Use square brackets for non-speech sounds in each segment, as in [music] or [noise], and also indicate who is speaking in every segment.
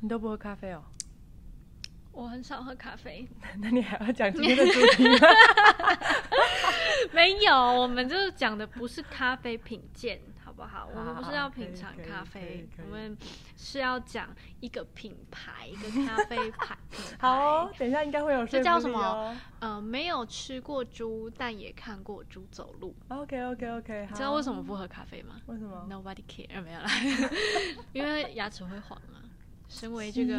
Speaker 1: 你都不喝咖啡哦？
Speaker 2: 我很少喝咖啡，[laughs]
Speaker 1: 那你还要讲今天的主题吗？[laughs]
Speaker 2: 没有，我们就是讲的不是咖啡品鉴，好不好？我们不是要品尝咖啡，我们是要讲一个品牌，一个咖啡牌 [laughs] 品牌。
Speaker 1: 好哦，等一下应该会有
Speaker 2: 这叫什么呃，没有吃过猪，但也看过猪走路。
Speaker 1: ？OK OK OK，
Speaker 2: 知道为什么不喝咖啡吗
Speaker 1: 为什么
Speaker 2: ？？Nobody care，没有啦，因为牙齿会黄啊。身为这个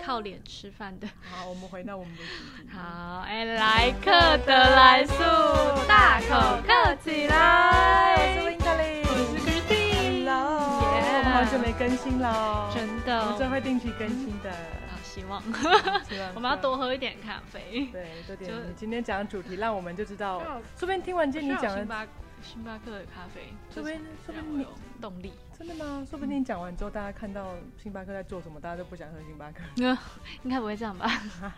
Speaker 2: 靠脸吃饭的，
Speaker 1: 好，我们回到我们的主题。
Speaker 2: 好，哎，来客的来速，大口客起来。
Speaker 1: 我是 Winterly，
Speaker 2: 我是 Christine Hello，Yeah
Speaker 1: 我们好久没更新了
Speaker 2: 真的
Speaker 1: 我们这
Speaker 2: 的，
Speaker 1: 会定期更新的。
Speaker 2: 好希望我们要多喝一点咖啡。
Speaker 1: 对多点你今天讲的主题，让我们就知道说不定听完今天你讲的，
Speaker 2: 星巴克的咖啡，
Speaker 1: 说不定说不定你
Speaker 2: 让我有动力。
Speaker 1: 真的吗？说不定讲完之后，大家看到星巴克在做什么，大家都不想喝星巴克。[laughs]
Speaker 2: 应该不会这样吧？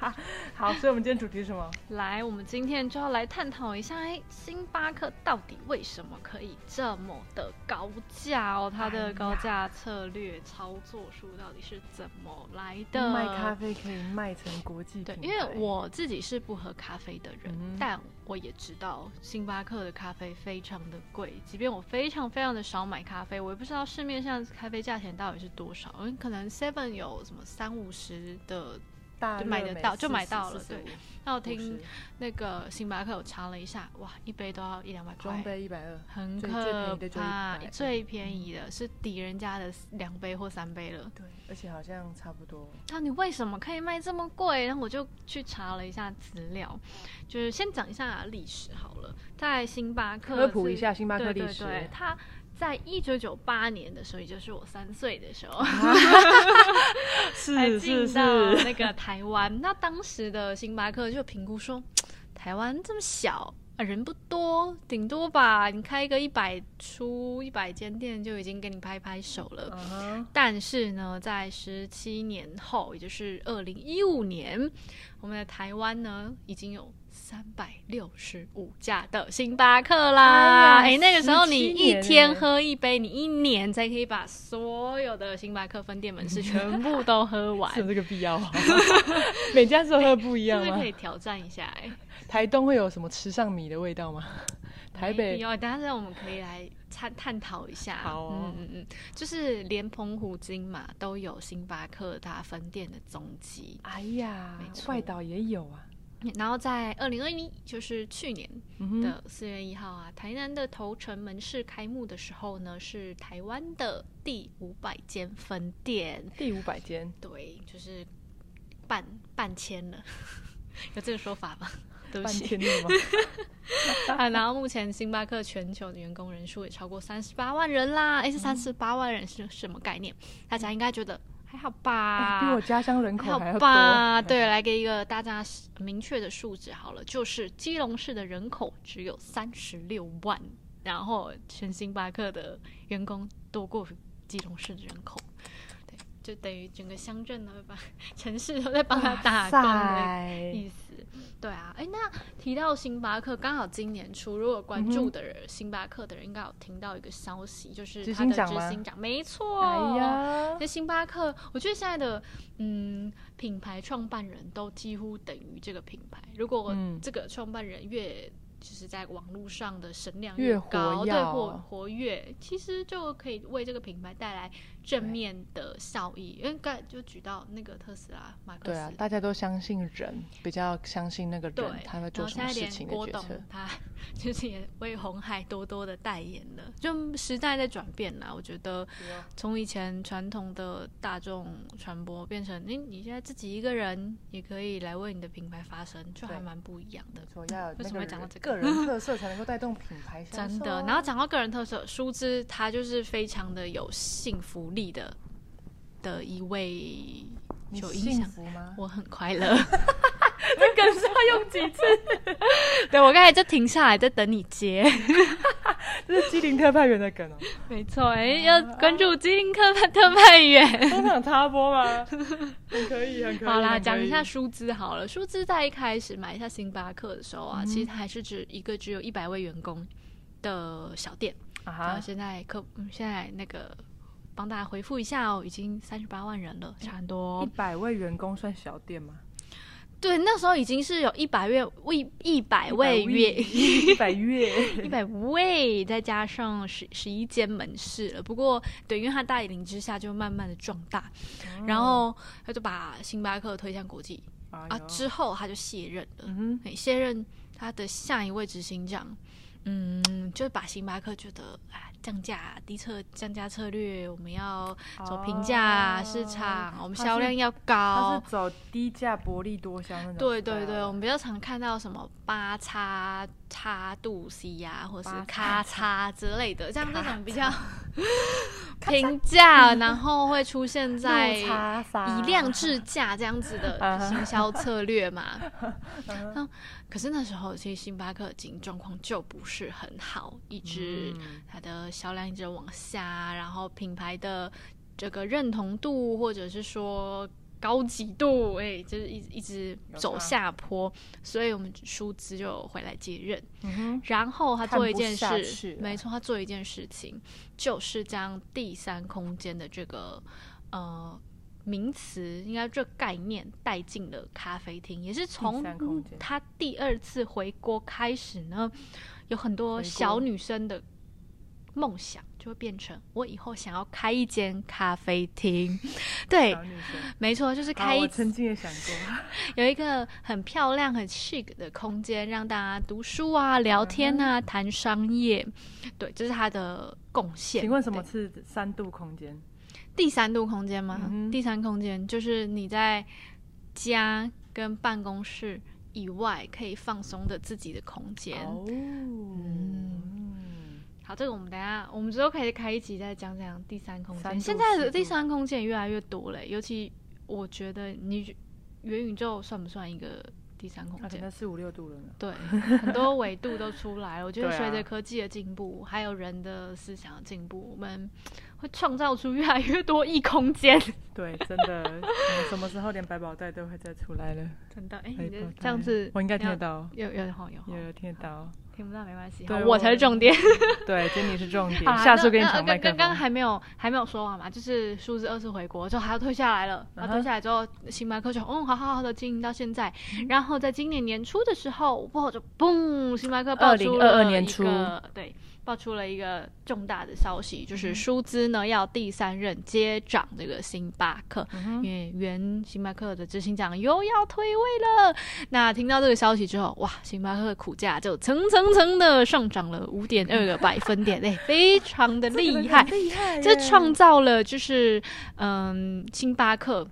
Speaker 2: [laughs]
Speaker 1: 好，所以我们今天主题是什么？
Speaker 2: 来，我们今天就要来探讨一下，哎，星巴克到底为什么可以这么的高价哦？它的高价策略、操作术到底是怎么来的？
Speaker 1: 卖咖啡可以卖成国际
Speaker 2: 对，因为我自己是不喝咖啡的人，
Speaker 1: 嗯
Speaker 2: 但我也知道星巴克的咖啡非常的贵，即便我非常非常的少买咖啡，我也不知道市面上咖啡价钱到底是多少，因为可能 Seven 有什么三五十的，
Speaker 1: 大
Speaker 2: 就买得到就买到了对那我听那个星巴克我查了一下，哇，一杯都要一两百
Speaker 1: 中
Speaker 2: 块。
Speaker 1: 杯一百二，
Speaker 2: 很可怕，最便宜的是抵人家的两杯或三杯了。
Speaker 1: 对，而且好像差不多。
Speaker 2: 那你为什么可以卖这么贵？然后我就去查了一下资料，就是先讲一下历史好了。在星巴克
Speaker 1: 科普一下星巴克历史
Speaker 2: 对对，它在一九九八年的时候，也就是我三岁的时候，才 [laughs]
Speaker 1: 是
Speaker 2: 进
Speaker 1: 是
Speaker 2: 到
Speaker 1: 是，
Speaker 2: 那个台湾。那当时的星巴克就评估说，台湾这么小。啊人不多，顶多吧，你开一个一百出一百间店就已经给你拍拍手了。但是呢，在十七年后，也就是二零一五年，我们的台湾呢已经有三百六十五家的星巴克啦。哎、那个时候你一天
Speaker 1: 哎
Speaker 2: 喝一杯，你一年才可以把所有的星巴克分店门市全部都喝完 [laughs]
Speaker 1: 是。有这个必要吗？[laughs] 每家是喝不一样吗
Speaker 2: 是不是可？以挑战一下、哎，
Speaker 1: 台东会有什么吃上米的味道吗？[laughs] 台北
Speaker 2: 有，但是我们可以来探探讨一下。
Speaker 1: 好哦
Speaker 2: 嗯嗯嗯，就是连澎湖、金马都有星巴克它分店的踪迹。
Speaker 1: 哎呀外岛也有啊。
Speaker 2: 然后在二零二一，就是去年的四月一号啊，台南的头城门市开幕的时候呢，是台湾的第五百间分店，
Speaker 1: 第五百间，
Speaker 2: 对，就是半半千了，[laughs] 有这个说法吗？[laughs] 对不
Speaker 1: 半
Speaker 2: 起
Speaker 1: 天了吗？[laughs]
Speaker 2: 啊，然后目前星巴克全球的员工人数也超过三十八万人啦，哎，这三十八万人是什么概念？大家应该觉得还好吧？
Speaker 1: 哎比我家乡人口还要多。
Speaker 2: 吧？对，来给一个大家明确的数字好了，就是基隆市的人口只有三十六万，然后全星巴克的员工多过基隆市的人口，对，就等于整个乡镇呢，把 [laughs] 城市都在帮他打工的意思。对啊，哎，那提到星巴克，刚好今年初，如果关注的人、星巴克的人，应该有听到一个消息，就是
Speaker 1: 执
Speaker 2: 他的执行长，没错，
Speaker 1: 哎呀，
Speaker 2: 那星巴克，我觉得现在的嗯品牌创办人都几乎等于这个品牌。如果
Speaker 1: 嗯
Speaker 2: 这个创办人越就是在网络上的声量
Speaker 1: 越
Speaker 2: 高，对
Speaker 1: 活
Speaker 2: 活跃，其实就可以为这个品牌带来正面的效益。因为刚才就举到那个特斯拉马克思，
Speaker 1: 对啊，大家都相信人，比较相信那个
Speaker 2: 对
Speaker 1: 人，他会做什么事情的决策。
Speaker 2: 他 [laughs] 就是也为红海多多的代言了，就时代在转变啦。我觉得从以前传统的大众传播变成，你你现在自己一个人也可以来为你的品牌发声，就还蛮不一样的 [laughs] 为什么讲到这个
Speaker 1: 个人特色才能够带动品牌 [laughs]
Speaker 2: 真的，
Speaker 1: 啊
Speaker 2: 然后讲到个人特色，殊之他就是非常的有幸福力的的一位，有
Speaker 1: 印象。吗？
Speaker 2: 我很快乐，这梗是要用几次？[laughs] 对我刚才就停下来在等你接。[laughs]
Speaker 1: 这是机灵特派员的梗哦。
Speaker 2: 没错，哎、要关注机灵特派特派员。
Speaker 1: 都想插播吗？很可以，[laughs] 很可以。
Speaker 2: 好啦，讲一下舒兹好了。舒兹在一开始买下星巴克的时候啊，
Speaker 1: 嗯
Speaker 2: 其实还是只一个只有一百位员工的小店，
Speaker 1: 啊
Speaker 2: 然后
Speaker 1: 哈，
Speaker 2: 现在客、嗯现在那个帮大家回复一下哦，已经三十八万人了，差很多
Speaker 1: 一。百位员工算小店吗？
Speaker 2: 对，那时候已经是有一百位位一百位月 [laughs]
Speaker 1: 一百月，[laughs]
Speaker 2: 一百位，再加上十十一间门市了。不过，对，因为他带领之下就慢慢的壮大，然后他就把星巴克推向国际啊。之后他就卸任了，
Speaker 1: 嗯
Speaker 2: 卸任他的下一位执行长，嗯，就把星巴克觉得啊降价低策降价策略，我们要走平价市场，我们销量要高。
Speaker 1: 它是。走低价薄利多销那种。
Speaker 2: 对对对，我们比较常看到什么八叉叉度 C 呀、或者是咔嚓之类的，像这种比较平价，然后会出现在以量制价这样子的
Speaker 1: 啊
Speaker 2: 行销策略嘛。那，可是那时候其实星巴克经营状况就不是很好，一直
Speaker 1: 嗯
Speaker 2: 它的销量一直往下，然后品牌的这个认同度或者是说高级度，哎、就是一直一直走下坡，所以我们舒兹就回来接任。
Speaker 1: 嗯，
Speaker 2: 然后他做一件事，没错，他做一件事情，就是将第三空间的这个呃名词，应该这概念带进了咖啡厅，也是从他第二次回国开始呢，有很多小女生的梦想就会变成我以后想要开一间咖啡厅，[laughs] 对。没错，就是
Speaker 1: 啊
Speaker 2: 开一
Speaker 1: 我曾经也想过，[laughs]
Speaker 2: 有一个很漂亮、很 chic 的空间，让大家读书啊、聊天
Speaker 1: 嗯
Speaker 2: 啊、谈商业。对，这是他的贡献。
Speaker 1: 请问什么
Speaker 2: 对
Speaker 1: 是三度空间？
Speaker 2: 第三度空间吗？
Speaker 1: 嗯
Speaker 2: 第三空间就是你在家跟办公室以外可以放松的自己的空间。
Speaker 1: 哦，嗯，
Speaker 2: 好，这个我们等下，我们之后可以开一集再讲讲第三空间。现在的第三空间也越来越多了，尤其我觉得你觉元宇宙算不算一个第三空间
Speaker 1: 它可？能四五六度了呢。
Speaker 2: 对，[laughs] 很多纬度都出来了。我觉得随着科技的进步，还有人的思想的进步，我们会创造出越来越多异空间。[laughs]
Speaker 1: 对，真的，什么时候连百宝袋都会再出来了？
Speaker 2: 真的，哎、这样子，
Speaker 1: 我应该听得到，
Speaker 2: 有有好有好
Speaker 1: 有有听得到。
Speaker 2: 听不到没关系，
Speaker 1: 对
Speaker 2: 我才是重点。[laughs]
Speaker 1: 对，今天你是重点 [laughs] 下次跟你
Speaker 2: 那那
Speaker 1: 抢麦克
Speaker 2: 刚刚。还没有还没有说完嘛，就是数字二次回国之后，他要退下来了。
Speaker 1: 然后
Speaker 2: 退下来之后，星巴克就嗯，好好好的经营到现在。然后在今年年初的时候，哇，就嘣，星巴克爆出了
Speaker 1: 二零
Speaker 2: 二
Speaker 1: 二
Speaker 2: 年初对，爆出了一个重大的消息，
Speaker 1: 嗯
Speaker 2: 就是舒兹呢要第三任接掌这个星巴克，
Speaker 1: 嗯
Speaker 2: 因为原星巴克的执行长又要退位了。那听到这个消息之后，哇，星巴克的股价就层层层的上涨了五点二个百分点，哎，[laughs] 非常的厉害。[laughs]
Speaker 1: 厉害
Speaker 2: 这创造了就是嗯，星巴克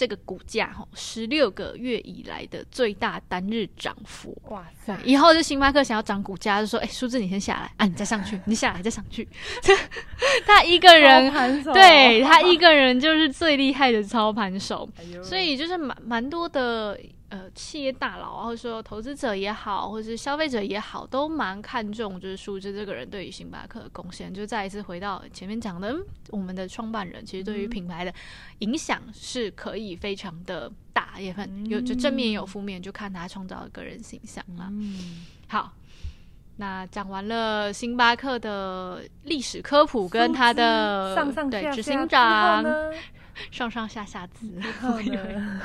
Speaker 2: 这个股价哈十六个月以来的最大单日涨幅。
Speaker 1: 哇塞，
Speaker 2: 以后就星巴克想要涨股价，就说：“哎、数字你先下来啊，你再上去，[laughs] 你下来再上去。[laughs] ”他一个人对他一个人就是最厉害的操盘手。
Speaker 1: 哎
Speaker 2: 所以就是蛮蛮多的呃企业大佬，或者说投资者也好，或者是消费者也好，都蛮看重就是舒兹这个人对于星巴克的贡献。就再一次回到前面讲的，嗯我们的创办人其实对于
Speaker 1: 嗯
Speaker 2: 品牌的影响是可以非常的大，也很有就正面也有负面，就看他创造的个人形象啦。
Speaker 1: 嗯，
Speaker 2: 好。那讲完了星巴克的历史科普跟他的
Speaker 1: 上上
Speaker 2: 对执行
Speaker 1: 之
Speaker 2: 长上上下下字，
Speaker 1: 之后呢，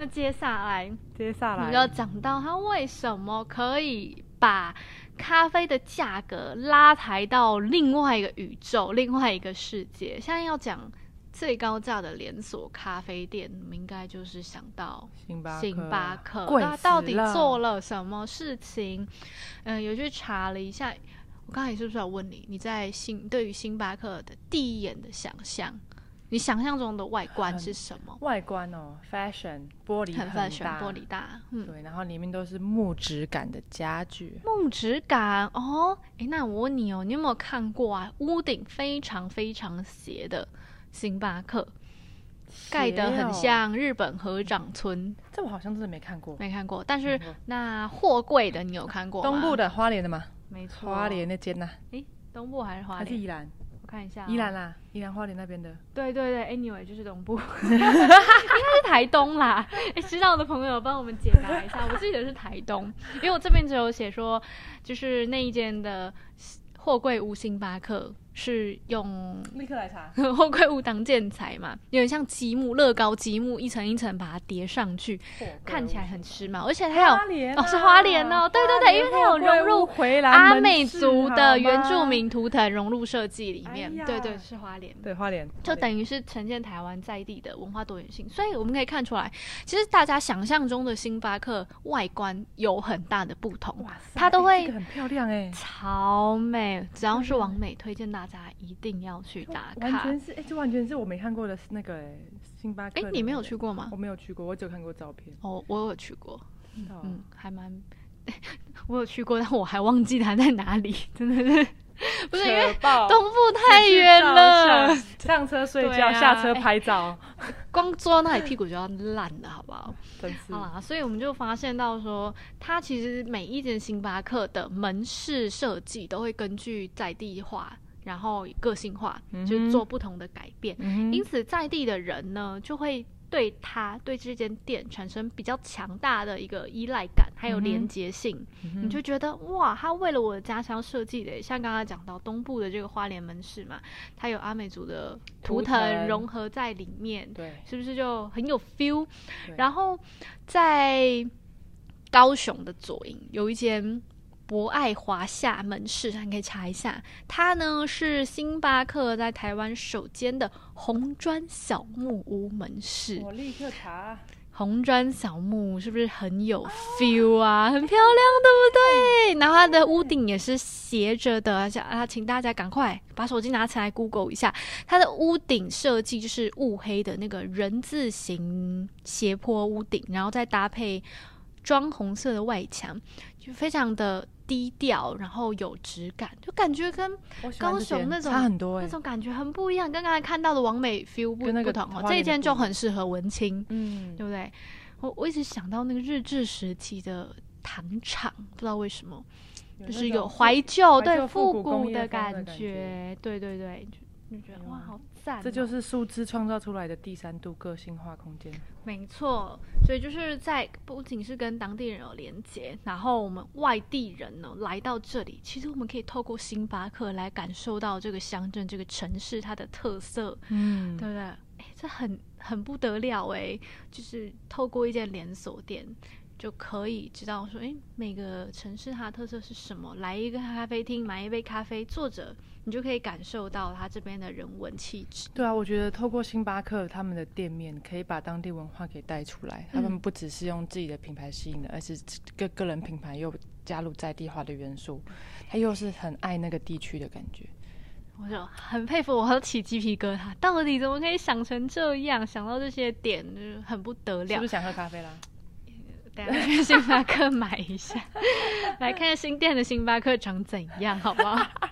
Speaker 2: 那接下来
Speaker 1: 接下来
Speaker 2: 我们要讲到他为什么可以把咖啡的价格拉抬到另外一个宇宙、另外一个世界。现在要讲最高价的连锁咖啡店，你们应该就是想到
Speaker 1: 星巴克，
Speaker 2: 星巴克，
Speaker 1: 贵
Speaker 2: 它到底做了什么事情？嗯、有去查了一下。我刚才是不是有问你，你在星对于星巴克的第一眼的想象，你想象中的外观是什么？
Speaker 1: 外观哦，fashion 玻璃
Speaker 2: 很 fashion，
Speaker 1: 大
Speaker 2: 玻璃大，嗯，
Speaker 1: 对，然后里面都是木质感的家具，
Speaker 2: 木质感哦。诶，那我问你哦，你有没有看过啊？屋顶非常非常斜的星巴克，盖得很像日本合掌村，
Speaker 1: 这我好像真的没看过。
Speaker 2: 没看过。但是那货柜的你有看过吗？
Speaker 1: 东部的花莲的吗，
Speaker 2: 没错，
Speaker 1: 花莲那间呐，
Speaker 2: 东部还是花莲？
Speaker 1: 还是宜兰？
Speaker 2: 我看一下、
Speaker 1: 宜兰。啦，宜兰花莲那边的。
Speaker 2: 对对对，anyway 就是东部，[laughs] [laughs] 应该是台东啦。哎，知道的朋友帮我们解答一下，[laughs] 我记得是台东，因为我这边只有写说，就是那一间的货柜屋星巴克是用
Speaker 1: 立刻来查。[laughs]
Speaker 2: 货柜无挡建材嘛，有点像积木、乐高积木，一层一层把它叠上去，看起来很时髦，而且它有
Speaker 1: 花莲
Speaker 2: 哦是花莲哦对对对因为它有融入
Speaker 1: 回来
Speaker 2: 阿美族的原住民图腾融入设计里面对对是花莲。
Speaker 1: 对花莲，
Speaker 2: 就等于是呈现台湾在地的文化多元性，所以我们可以看出来，其实大家想象中的星巴克外观有很大的不同，
Speaker 1: 哇塞，
Speaker 2: 它都会
Speaker 1: 哎这个很漂亮哎，
Speaker 2: 超美。只要是王美，推荐大家一定要去打卡。
Speaker 1: 完全是哎，这完全是我没看过的那个哎，星巴克。
Speaker 2: 哎你没有去过吗
Speaker 1: 我？没有去过，我只有看过照片。
Speaker 2: 哦，我有去过，
Speaker 1: 嗯
Speaker 2: 嗯，还蛮，[laughs] 我有去过，但我还忘记它在哪里，[laughs] 真的是不是因为东部太远了，
Speaker 1: 上车睡觉，
Speaker 2: 啊
Speaker 1: 下车拍照，
Speaker 2: 光坐到那里屁股就要烂了，好不好？好啦，所以我们就发现到说，它其实每一间星巴克的门市设计都会根据在地化，然后个性化，
Speaker 1: 嗯
Speaker 2: 就是做不同的改变。
Speaker 1: 嗯
Speaker 2: 因此，在地的人呢，就会对他对这间店产生比较强大的一个依赖感，还有连结性。
Speaker 1: 哼。
Speaker 2: 你就觉得哇，他为了我的家乡设计的，像刚刚讲到东部的这个花莲门市嘛，它有阿美族的图腾融合在里面，
Speaker 1: 对，
Speaker 2: 是不是就很有 feel？然后在高雄的左营有一间博爱华夏门市，你可以查一下，它呢是星巴克在台湾首间的红砖小木屋门市。
Speaker 1: 我立刻查。
Speaker 2: 红砖小木屋是不是很有 feel 啊？很漂亮，对不对？然后它的屋顶也是斜着的，啊，请大家赶快把手机拿起来 Google 一下，它的屋顶设计就是雾黑的那个人字形斜坡屋顶，然后再搭配砖红色的外墙，就非常的低调，然后有质感，就感觉跟高雄那种
Speaker 1: 差很多哎
Speaker 2: 那，种感觉很不一样，跟刚才看到的完美 feel 不
Speaker 1: 跟那个
Speaker 2: 不同这一间就很适合文青。
Speaker 1: 嗯，
Speaker 2: 对不对？我我一直想到那个日治时期的糖厂，不知道为什么，就是有怀旧，对
Speaker 1: 复
Speaker 2: 复
Speaker 1: 古
Speaker 2: 的
Speaker 1: 感
Speaker 2: 觉
Speaker 1: 觉，
Speaker 2: 对对对，就就觉得哇，好赞哦、
Speaker 1: 这就是数字创造出来的第三度个性化空间。
Speaker 2: 没错，所以就是在不仅是跟当地人有连接，然后我们外地人呢来到这里，其实我们可以透过星巴克来感受到这个乡镇、这个城市它的特色，
Speaker 1: 嗯
Speaker 2: 对不对？哎，这很很不得了哎，就是透过一间连锁店。就可以知道说，哎，每个城市它的特色是什么？来一个咖啡厅，买一杯咖啡，坐着，你就可以感受到它这边的人文气质。
Speaker 1: 对啊，我觉得透过星巴克他们的店面，可以把当地文化给带出来。他们
Speaker 2: 嗯
Speaker 1: 不只是用自己的品牌吸引的，而是个个人品牌又加入在地化的元素，他又是很爱那个地区的感觉。
Speaker 2: 我就很佩服，我都起鸡皮疙瘩。到底怎么可以想成这样？想到这些点，就是很不得了
Speaker 1: 是不。是想喝咖啡啦？
Speaker 2: 等下去星巴克买一下，[laughs] 来看新店的星巴克长怎样，好不好？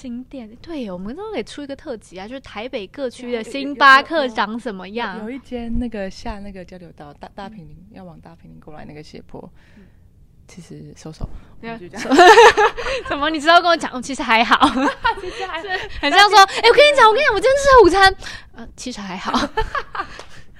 Speaker 2: 新店对，我们都可以出一个特辑啊，就是台北各区的星巴克长什么
Speaker 1: 有
Speaker 2: 样
Speaker 1: 有。一间那个下那个交流道大大平林要往大平林过来那个斜坡，其实收手，
Speaker 2: 不要
Speaker 1: 我就这样 [laughs]
Speaker 2: 什么？你知道跟我讲？哦其实还好，[laughs] [laughs] 很像说，哎、我跟你讲，我跟你讲，我今天吃午餐，呃，其实还好。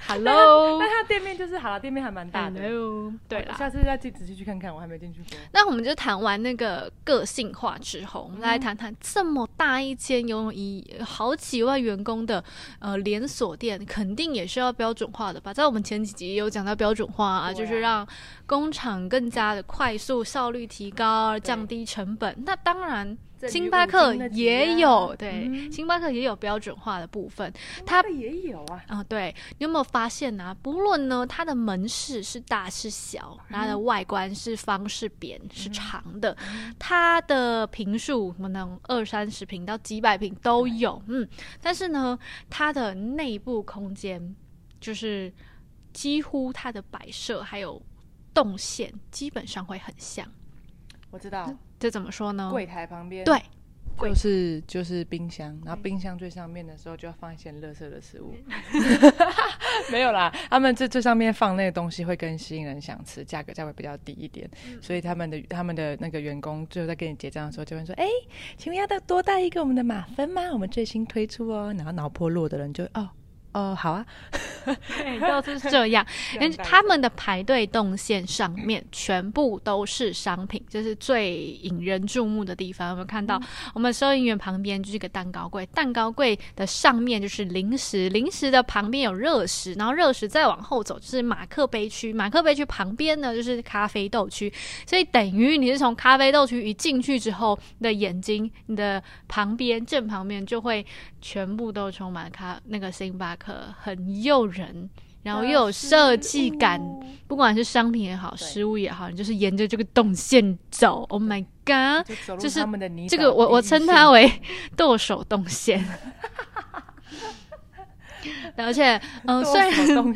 Speaker 2: Hello，
Speaker 1: 但它店面就是好了，店面还蛮大的。
Speaker 2: Hello，对啦，
Speaker 1: 下次再仔细去看看，我还没进去过。
Speaker 2: 那我们就谈完那个个性化之后，我们来谈谈这么大一间拥有一好几万员工的呃连锁店，肯定也是要标准化的吧？在我们前几集也有讲到标准化啊，
Speaker 1: 啊
Speaker 2: 就是让工厂更加的快速、效率提高、降低成本。那当然。星巴克也有，对，
Speaker 1: 嗯。
Speaker 2: 星巴克也有标准化的部分。
Speaker 1: 它也有啊，
Speaker 2: 啊、对，你有没有发现呢、不论呢，它的门市是大是小，它的外观是方是扁是长的，它的平数可能二三十平到几百平都有，嗯，但是呢，它的内部空间就是几乎它的摆设还有动线基本上会很像，
Speaker 1: 我知道，
Speaker 2: 这怎么说呢？
Speaker 1: 柜台旁边
Speaker 2: 对，
Speaker 1: 就是就是冰箱，然后冰箱最上面的时候就要放一些垃圾的食物。[laughs] 没有啦，他们这这上面放那个东西会更吸引人想吃，价格价位比较低一点，所以他们的他们的那个员工最后在跟你结账的时候就会说：“哎、请问要再多带一个我们的马芬吗？我们最新推出哦。”然后脑波弱的人就哦哦好啊，
Speaker 2: 对，都是 [laughs] 这样。因为他们的排队动线上面全部都是商品，这是最引人注目的地方。我们看到，我们收银员旁边就是一个蛋糕柜，蛋糕柜的上面就是零食，零食的旁边有热食，然后热食再往后走就是马克杯区，马克杯区旁边呢就是咖啡豆区。所以等于你是从咖啡豆区一进去之后，你的眼睛、你的旁边正旁边就会全部都充满咖那个星巴克，很诱人。然后又有设计感，不管是商品也好，食物也好，你就是沿着这个动线走。Oh my god！就是这个，我我称它为 [laughs] 剁手动线。而且，嗯，虽然。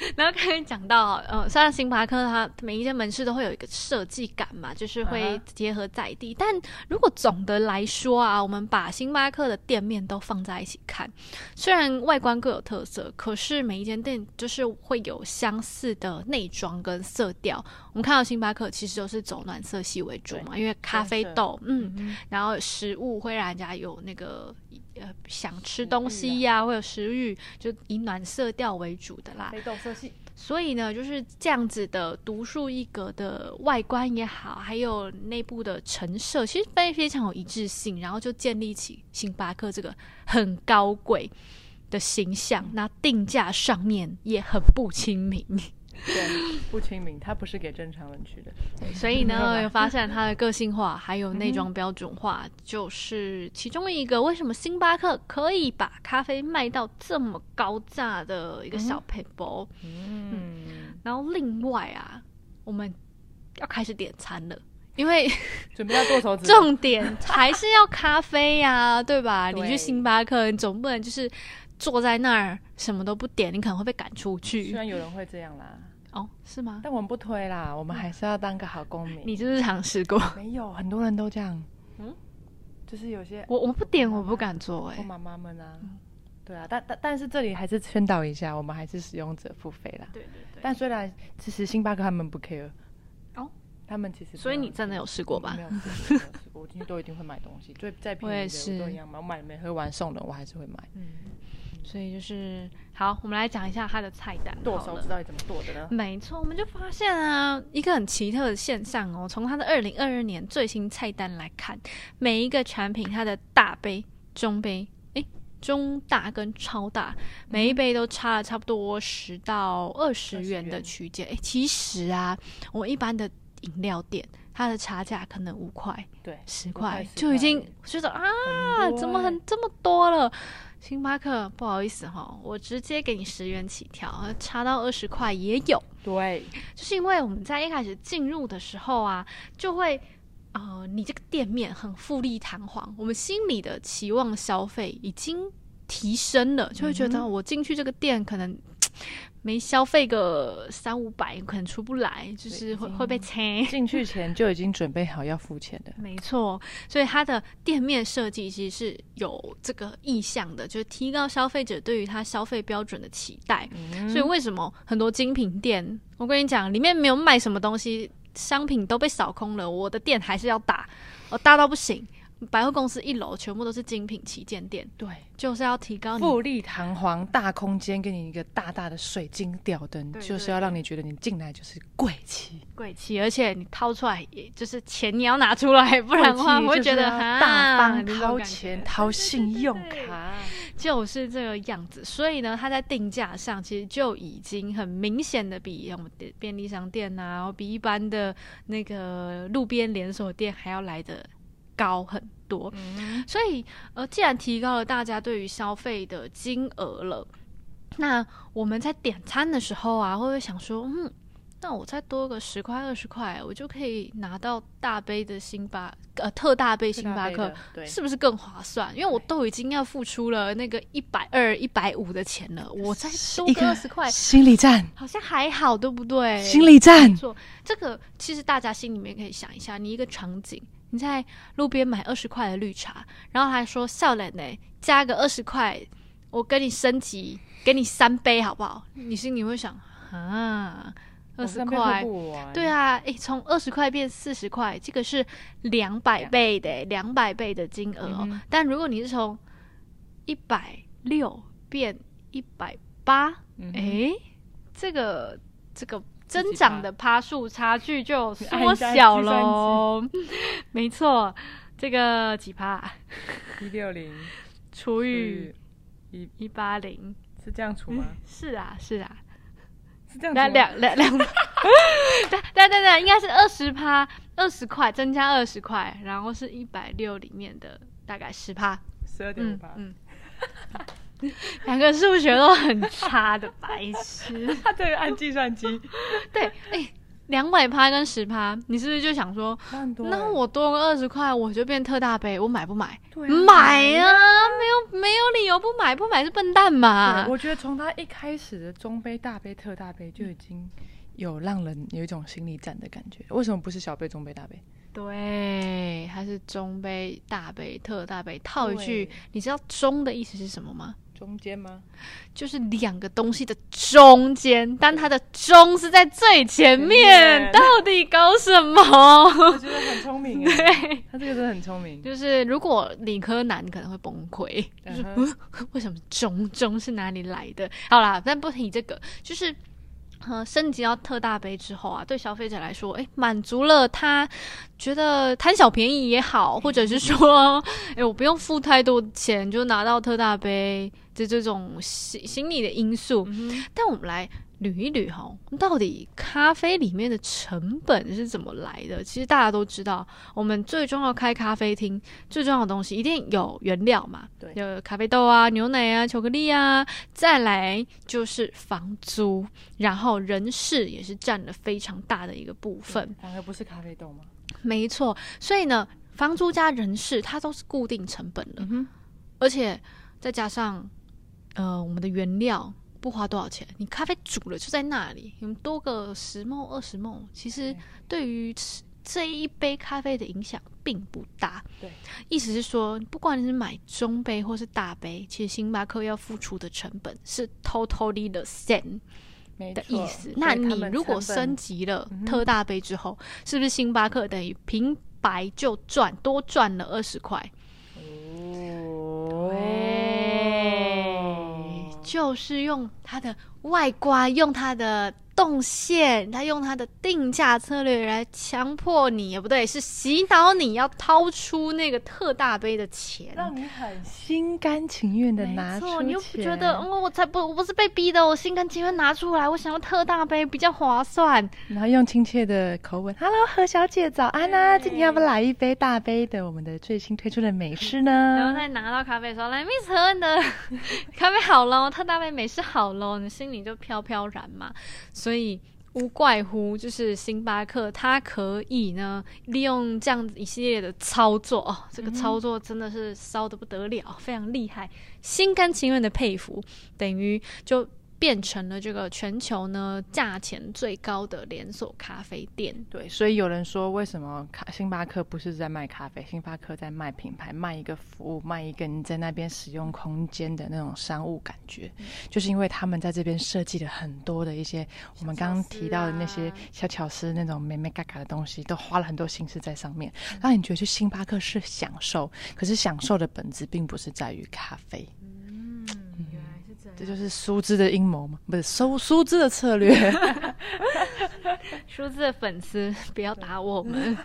Speaker 2: [laughs] 然后刚才讲到，呃，虽然星巴克它每一间门市都会有一个设计感嘛，就是会结合在地，但如果总的来说啊，我们把星巴克的店面都放在一起看，虽然外观各有特色，可是每一间店就是会有相似的内装跟色调。我们看到星巴克其实都是走暖色系为主嘛，因为咖啡豆，嗯，然后食物会让人家有那个。呃，想吃东西呀，会有食欲，就以暖色调为主的啦。
Speaker 1: 色系。
Speaker 2: 所以呢，就是这样子的独树一格的外观也好，还有内部的陈设，其实非非常有一致性，然后就建立起星巴克这个很高贵的形象。那定价上面也很不亲民。
Speaker 1: 对，不亲民，它不是给正常人去的。
Speaker 2: 所以呢，[laughs] 有发现它的个性化，还有内装标准化，就是其中一个为什么星巴克可以把咖啡卖到这么高价的一个小配包。嗯，然后另外啊，我们要开始点餐了，因为 [laughs]
Speaker 1: 准备要剁手指，
Speaker 2: 重点还是要咖啡呀，对吧？[laughs] 你去星巴克，你总不能就是坐在那儿什么都不点，你可能会被赶出去。
Speaker 1: 虽然有人会这样啦。
Speaker 2: 哦，是吗？
Speaker 1: 但我们不推啦，我们还是要当个好公民。
Speaker 2: 你就是尝试过？
Speaker 1: 没有，很多人都这样。嗯，就是有些
Speaker 2: 我我不点，我不敢做。哎，
Speaker 1: 妈妈们啊，对啊，但但但是这里还是宣导一下，我们还是使用者付费啦。
Speaker 2: 对对对。
Speaker 1: 但虽然其实星巴克他们不 care，哦，他们其实
Speaker 2: 所以你真的有试过吧？
Speaker 1: 没有试过，我今天都一定会买东西，最再便宜的 [laughs] 都一样买，我买没喝完送人，我还是会买。嗯。
Speaker 2: 所以就是好，我们来讲一下它的菜单。
Speaker 1: 剁手指到底怎么剁的呢？
Speaker 2: 没错，我们就发现啊，一个很奇特的现象哦。从它的二零二二年最新菜单来看，每一个产品它的大杯、中杯、诶中大跟超大，每一杯都差了差不多十到二十元的区间。诶，其实啊，我一般的饮料店，它的差价可能五块、
Speaker 1: 对
Speaker 2: 十块，就已经觉得啊，怎么很这么多了？星巴克，不好意思哈，我直接给你十元起跳，差到二十块也有。
Speaker 1: 对，
Speaker 2: 就是因为我们在一开始进入的时候啊，就会，呃，你这个店面很富丽堂皇，我们心里的期望消费已经提升了，就会觉得我进去这个店可能。没消费个三五百，可能出不来，就是会会被拆。
Speaker 1: 进去前就已经准备好要付钱的，
Speaker 2: 没错。所以它的店面设计其实是有这个意向的，就是提高消费者对于它消费标准的期待。所以为什么很多精品店，我跟你讲，里面没有卖什么东西，商品都被扫空了，我的店还是要打，我大到不行。百货公司一楼全部都是精品旗舰店，
Speaker 1: 对，
Speaker 2: 就是要提高
Speaker 1: 富丽堂皇大空间，给你一个大大的水晶吊灯，就是要让你觉得你进来就是贵气，
Speaker 2: 贵气，而且你掏出来，也就是钱你要拿出来，不然的话会觉得
Speaker 1: 大方掏钱掏信用卡，
Speaker 2: 就是这个样子。所以呢，它在定价上其实就已经很明显的比我们的便利商店啊，然后比一般的那个路边连锁店还要来的。高很多，所以呃，既然提高了大家对于消费的金额了，那我们在点餐的时候啊，会不会想说，嗯，那我再多个十块二十块，我就可以拿到大杯的星巴呃特大杯星巴克，是不是更划算？因为我都已经要付出了那个一百二一百五的钱了，我再多个二十块，
Speaker 1: 心理战。
Speaker 2: 好像还好，对不对？
Speaker 1: 心理战，
Speaker 2: 错，这个其实大家心里面可以想一下，你一个场景。你在路边买二十块的绿茶，然后还说笑脸呢，加个二十块，我跟你升级，给你三杯好不好？你心里会想啊，二十块，对啊，诶，从二十块变四十块，这个是两百倍的，两百倍的金额哦。但如果你是从一百六变一百八，诶，这个这个增长的趴数差距就缩小喽。没错，这个几趴
Speaker 1: 一六零
Speaker 2: 除以
Speaker 1: 一
Speaker 2: 一八零，
Speaker 1: 是这样除吗？
Speaker 2: 是啊是啊，
Speaker 1: 是这样除
Speaker 2: 两
Speaker 1: 吗？
Speaker 2: 两两两，对对对对，应该是二十趴，二十块增加二十块，然后是一百六里面的大概十趴。
Speaker 1: 十二点五八，
Speaker 2: 嗯嗯，[laughs] 两个数学都很差的白痴。[laughs]
Speaker 1: 他这个按计算机，[laughs]
Speaker 2: 对，哎、两百趴跟十趴，你是不是就想说。那我多个二十块，我就变特大杯，我买不买？
Speaker 1: 对啊
Speaker 2: 买啊，没有没有理由不买，不买是笨蛋嘛，。
Speaker 1: 我觉得从他一开始的中杯、大杯、特大杯就已经有让人有一种心理战的感觉。为什么不是小杯、中杯、大杯？
Speaker 2: 对，它是中杯、大杯、特大杯，套一句，你知道“中”的意思是什么吗？
Speaker 1: 中间吗？
Speaker 2: 就是两个东西的中间，但它的“中”是在最前面，到底搞什么？
Speaker 1: 我觉得很聪明哎，[laughs]
Speaker 2: 对，
Speaker 1: 他这个真的很聪明。
Speaker 2: 就是如果理科男可能会崩溃，为什么中中是哪里来的？好啦，但不提这个，就是。呃，升级到特大杯之后啊，对消费者来说，诶，满足了他觉得贪小便宜也好，或者是说，[laughs] 诶，我不用付太多钱就拿到特大杯的这种心心理的因素。
Speaker 1: 嗯
Speaker 2: 但我们来捋一捋哈，到底咖啡里面的成本是怎么来的？其实大家都知道，我们最重要开咖啡厅最重要的东西一定有原料嘛，
Speaker 1: 对
Speaker 2: 有咖啡豆啊、牛奶啊、巧克力啊，再来就是房租，然后人事也是占了非常大的一个部分。
Speaker 1: 反而不是咖啡豆吗？
Speaker 2: 没错，所以呢，房租加人事它都是固定成本的，
Speaker 1: 嗯，
Speaker 2: 而且再加上呃我们的原料不花多少钱，你咖啡煮了就在那里，你们多个十梦二十梦，其实对于吃这一杯咖啡的影响并不大。
Speaker 1: 对，
Speaker 2: 意思是说，不管你是买中杯或是大杯，其实星巴克要付出的成本是 totally the same
Speaker 1: 没
Speaker 2: 的意思。那你如果升级了特大杯之后，是不是星巴克等于平白就赚多赚了二十块？就是用它的外观，用它的动线，他用他的定价策略来强迫你，也不对，是洗脑你要掏出那个特大杯的钱。
Speaker 1: 让你很心甘情愿的拿出
Speaker 2: 你又不觉得，哦，我才不，我不是被逼的，我心甘情愿拿出来，我想要特大杯比较划算。
Speaker 1: 然后用亲切的口吻，Hello，何小姐，早安啊！今天要不要来一杯大杯的我们的最新推出的美式呢？
Speaker 2: 然后再拿到咖啡说：“来，Miss 何恩的咖啡好喽，特大杯美式好喽。”你心里就飘飘然嘛。所所以无怪乎就是星巴克，它可以呢利用这样子一系列的操作哦，这个操作真的是骚的不得了，非常厉害，心甘情愿的佩服，等于就。变成了这个全球呢价钱最高的连锁咖啡店，
Speaker 1: 对，所以有人说，为什么咖星巴克不是在卖咖啡，星巴克在卖品牌，卖一个服务，卖一个你在那边使用空间的那种商务感觉，就是因为他们在这边设计了很多的一些我们刚刚提到的那些小巧思那种美美嘎嘎的东西，都花了很多心思在上面，让你觉得去星巴克是享受，可是享受的本质并不是在于咖啡。
Speaker 2: 这
Speaker 1: 这就是苏芝的阴谋吗？不是苏苏芝的策略。[laughs]
Speaker 2: 苏芝的粉丝不要打我们。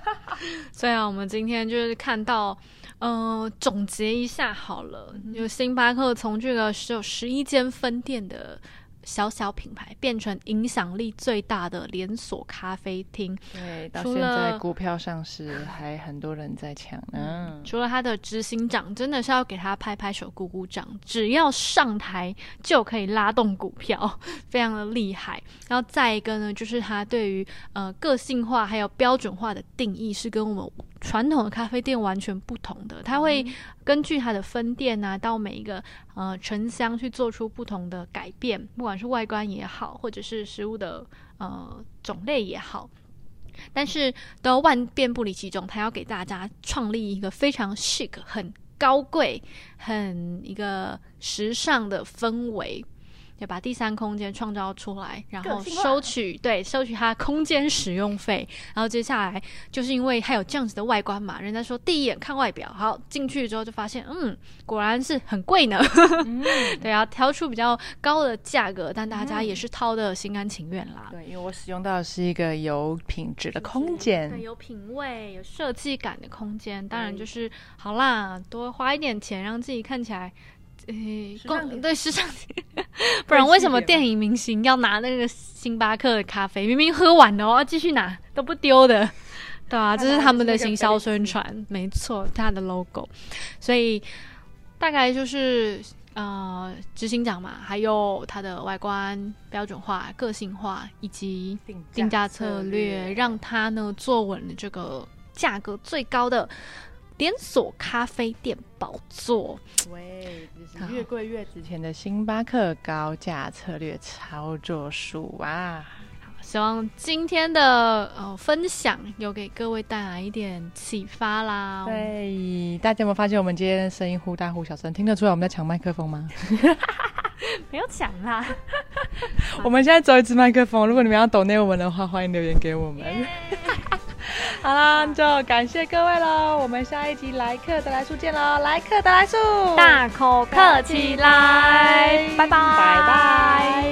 Speaker 2: 所以啊，我们今天就是看到，呃，总结一下好了，就星巴克从这个只有十一间分店的。小小品牌变成影响力最大的连锁咖啡厅，
Speaker 1: 对，到现在股票上市还很多人在抢呢。
Speaker 2: 除了他的执行长，真的是要给他拍拍手、鼓鼓掌，只要上台就可以拉动股票，非常的厉害。然后再一个呢，就是他对于呃个性化还有标准化的定义是跟我们传统的咖啡店完全不同的。它会根据它的分店啊，到每一个呃城乡去做出不同的改变，不管是外观也好，或者是食物的呃种类也好。但是都万变不离其宗，他要给大家创立一个非常 chic、很高贵、很一个时尚的氛围。也把第三空间创造出来，然后收取对收取它空间使用费。然后接下来就是因为它有这样子的外观嘛，人家说第一眼看外表，好进去之后就发现，嗯，果然是很贵呢。
Speaker 1: 嗯，[laughs]
Speaker 2: 对啊，挑出比较高的价格，但大家也是掏的心甘情愿啦。
Speaker 1: 对，因为我使用到的是一个有品质的空
Speaker 2: 对，
Speaker 1: 间，
Speaker 2: 有品味、有设计感的空间，当然就是好啦，多花一点钱，让自己看起来。对时尚，[laughs] 不然为什么电影明星要拿那个星巴克的咖啡？明明喝完了哦，要继续拿都不丢的，对啊，这是他们的行销宣传，没错，它的 logo。所以大概就是呃，执行长嘛，还有它的外观标准化、个性化，以及定价策略，让它呢坐稳了这个价格最高的连锁咖啡店宝座。
Speaker 1: 喂，这是越贵越值钱的星巴克高价策略操作术啊！
Speaker 2: 希望今天的呃分享有给各位带来一点启发啦。
Speaker 1: 对，大家有没有发现我们今天声音忽大忽小声？听得出来我们在抢麦克风吗？[laughs] [laughs]
Speaker 2: 没有抢啦，
Speaker 1: 我们现在只有一支麦克风，如果你们要抖内我们的话，欢迎留言给我们。[laughs] 好啦，就感谢各位喽，我们下一集来客的来数见喽，来客的来数，
Speaker 2: 大口客起来，拜拜，
Speaker 1: 拜拜。